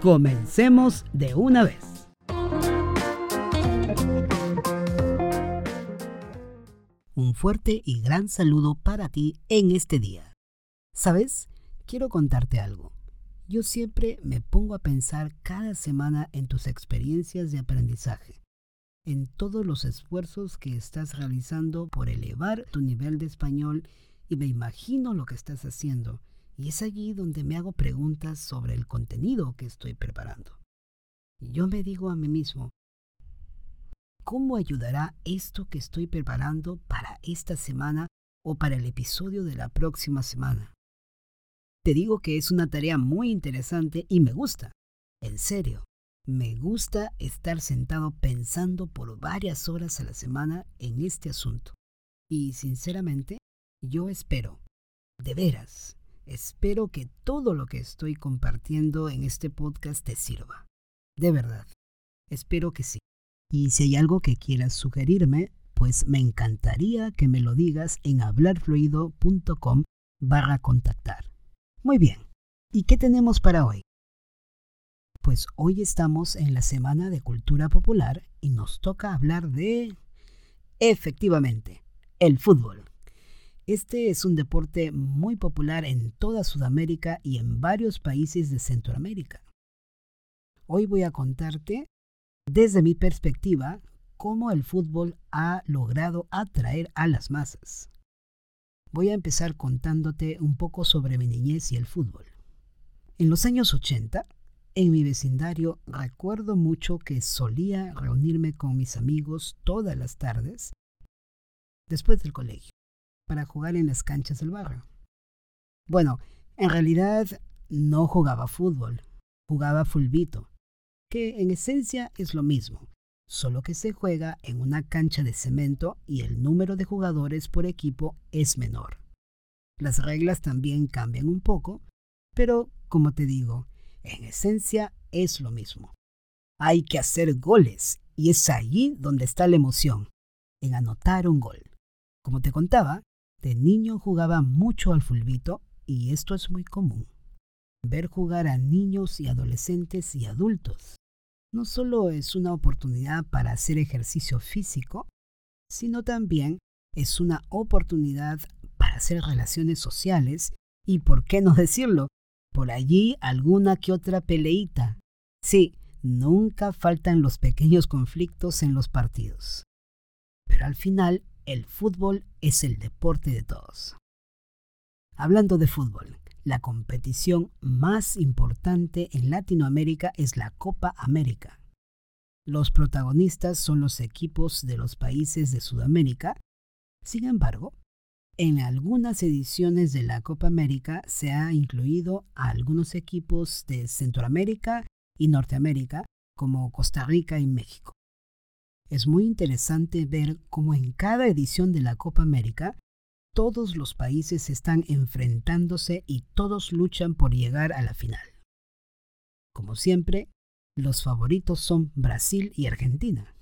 comencemos de una vez. Un fuerte y gran saludo para ti en este día. ¿Sabes? Quiero contarte algo. Yo siempre me pongo a pensar cada semana en tus experiencias de aprendizaje, en todos los esfuerzos que estás realizando por elevar tu nivel de español y me imagino lo que estás haciendo y es allí donde me hago preguntas sobre el contenido que estoy preparando. yo me digo a mí mismo, ¿cómo ayudará esto que estoy preparando para esta semana o para el episodio de la próxima semana? Te digo que es una tarea muy interesante y me gusta. En serio, me gusta estar sentado pensando por varias horas a la semana en este asunto. Y sinceramente, yo espero, de veras, Espero que todo lo que estoy compartiendo en este podcast te sirva. De verdad. Espero que sí. Y si hay algo que quieras sugerirme, pues me encantaría que me lo digas en hablarfluido.com barra contactar. Muy bien. ¿Y qué tenemos para hoy? Pues hoy estamos en la Semana de Cultura Popular y nos toca hablar de... Efectivamente, el fútbol. Este es un deporte muy popular en toda Sudamérica y en varios países de Centroamérica. Hoy voy a contarte, desde mi perspectiva, cómo el fútbol ha logrado atraer a las masas. Voy a empezar contándote un poco sobre mi niñez y el fútbol. En los años 80, en mi vecindario recuerdo mucho que solía reunirme con mis amigos todas las tardes después del colegio para jugar en las canchas del barrio. Bueno, en realidad no jugaba fútbol, jugaba fulbito, que en esencia es lo mismo, solo que se juega en una cancha de cemento y el número de jugadores por equipo es menor. Las reglas también cambian un poco, pero como te digo, en esencia es lo mismo. Hay que hacer goles y es allí donde está la emoción, en anotar un gol. Como te contaba, de niño jugaba mucho al fulbito y esto es muy común. Ver jugar a niños y adolescentes y adultos no solo es una oportunidad para hacer ejercicio físico, sino también es una oportunidad para hacer relaciones sociales y, por qué no decirlo, por allí alguna que otra peleita. Sí, nunca faltan los pequeños conflictos en los partidos. Pero al final el fútbol es el deporte de todos. Hablando de fútbol, la competición más importante en Latinoamérica es la Copa América. Los protagonistas son los equipos de los países de Sudamérica. Sin embargo, en algunas ediciones de la Copa América se ha incluido a algunos equipos de Centroamérica y Norteamérica, como Costa Rica y México. Es muy interesante ver cómo en cada edición de la Copa América todos los países están enfrentándose y todos luchan por llegar a la final. Como siempre, los favoritos son Brasil y Argentina.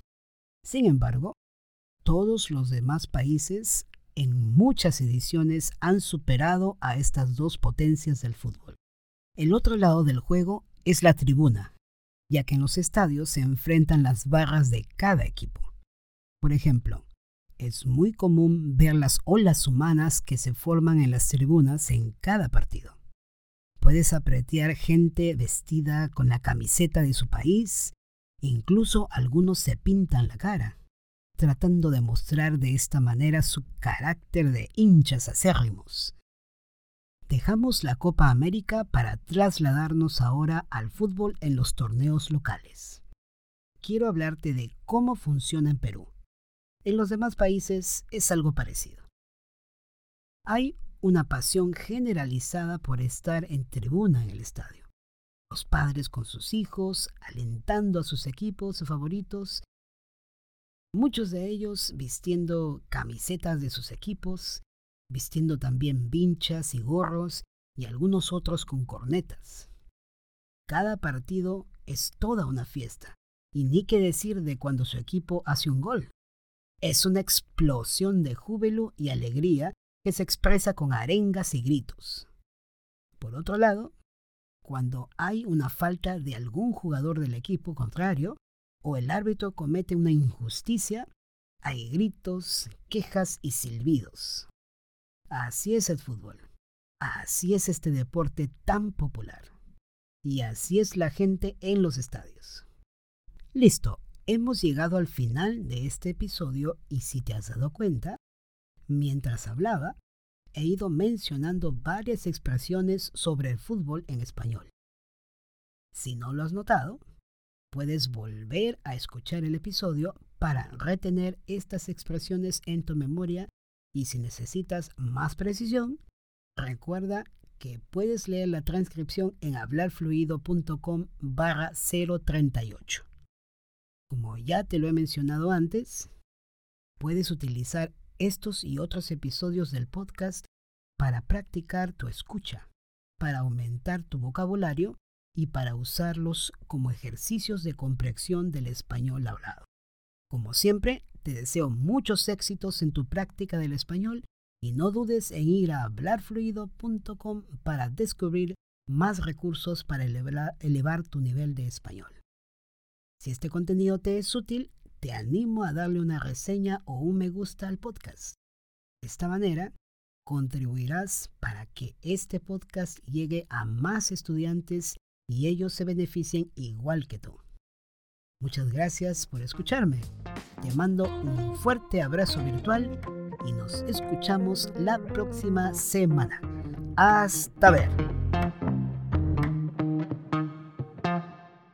Sin embargo, todos los demás países en muchas ediciones han superado a estas dos potencias del fútbol. El otro lado del juego es la tribuna, ya que en los estadios se enfrentan las barras de cada equipo. Por ejemplo, es muy común ver las olas humanas que se forman en las tribunas en cada partido. Puedes apreciar gente vestida con la camiseta de su país, incluso algunos se pintan la cara, tratando de mostrar de esta manera su carácter de hinchas acérrimos. Dejamos la Copa América para trasladarnos ahora al fútbol en los torneos locales. Quiero hablarte de cómo funciona en Perú. En los demás países es algo parecido. Hay una pasión generalizada por estar en tribuna en el estadio. Los padres con sus hijos, alentando a sus equipos favoritos. Muchos de ellos vistiendo camisetas de sus equipos, vistiendo también vinchas y gorros y algunos otros con cornetas. Cada partido es toda una fiesta, y ni qué decir de cuando su equipo hace un gol. Es una explosión de júbilo y alegría que se expresa con arengas y gritos. Por otro lado, cuando hay una falta de algún jugador del equipo contrario o el árbitro comete una injusticia, hay gritos, quejas y silbidos. Así es el fútbol. Así es este deporte tan popular. Y así es la gente en los estadios. Listo, hemos llegado al final de este episodio y si te has dado cuenta, mientras hablaba, he ido mencionando varias expresiones sobre el fútbol en español. Si no lo has notado, puedes volver a escuchar el episodio para retener estas expresiones en tu memoria y si necesitas más precisión, recuerda que puedes leer la transcripción en hablarfluido.com barra 038. Como ya te lo he mencionado antes, puedes utilizar estos y otros episodios del podcast para practicar tu escucha, para aumentar tu vocabulario y para usarlos como ejercicios de comprensión del español hablado. Como siempre, te deseo muchos éxitos en tu práctica del español y no dudes en ir a hablarfluido.com para descubrir más recursos para elevar, tu nivel de español. Si este contenido te es útil, te animo a darle una reseña o un me gusta al podcast. De esta manera, contribuirás para que este podcast llegue a más estudiantes y ellos se beneficien igual que tú. Muchas gracias por escucharme. Te mando un fuerte abrazo virtual y nos escuchamos la próxima semana. Hasta ver.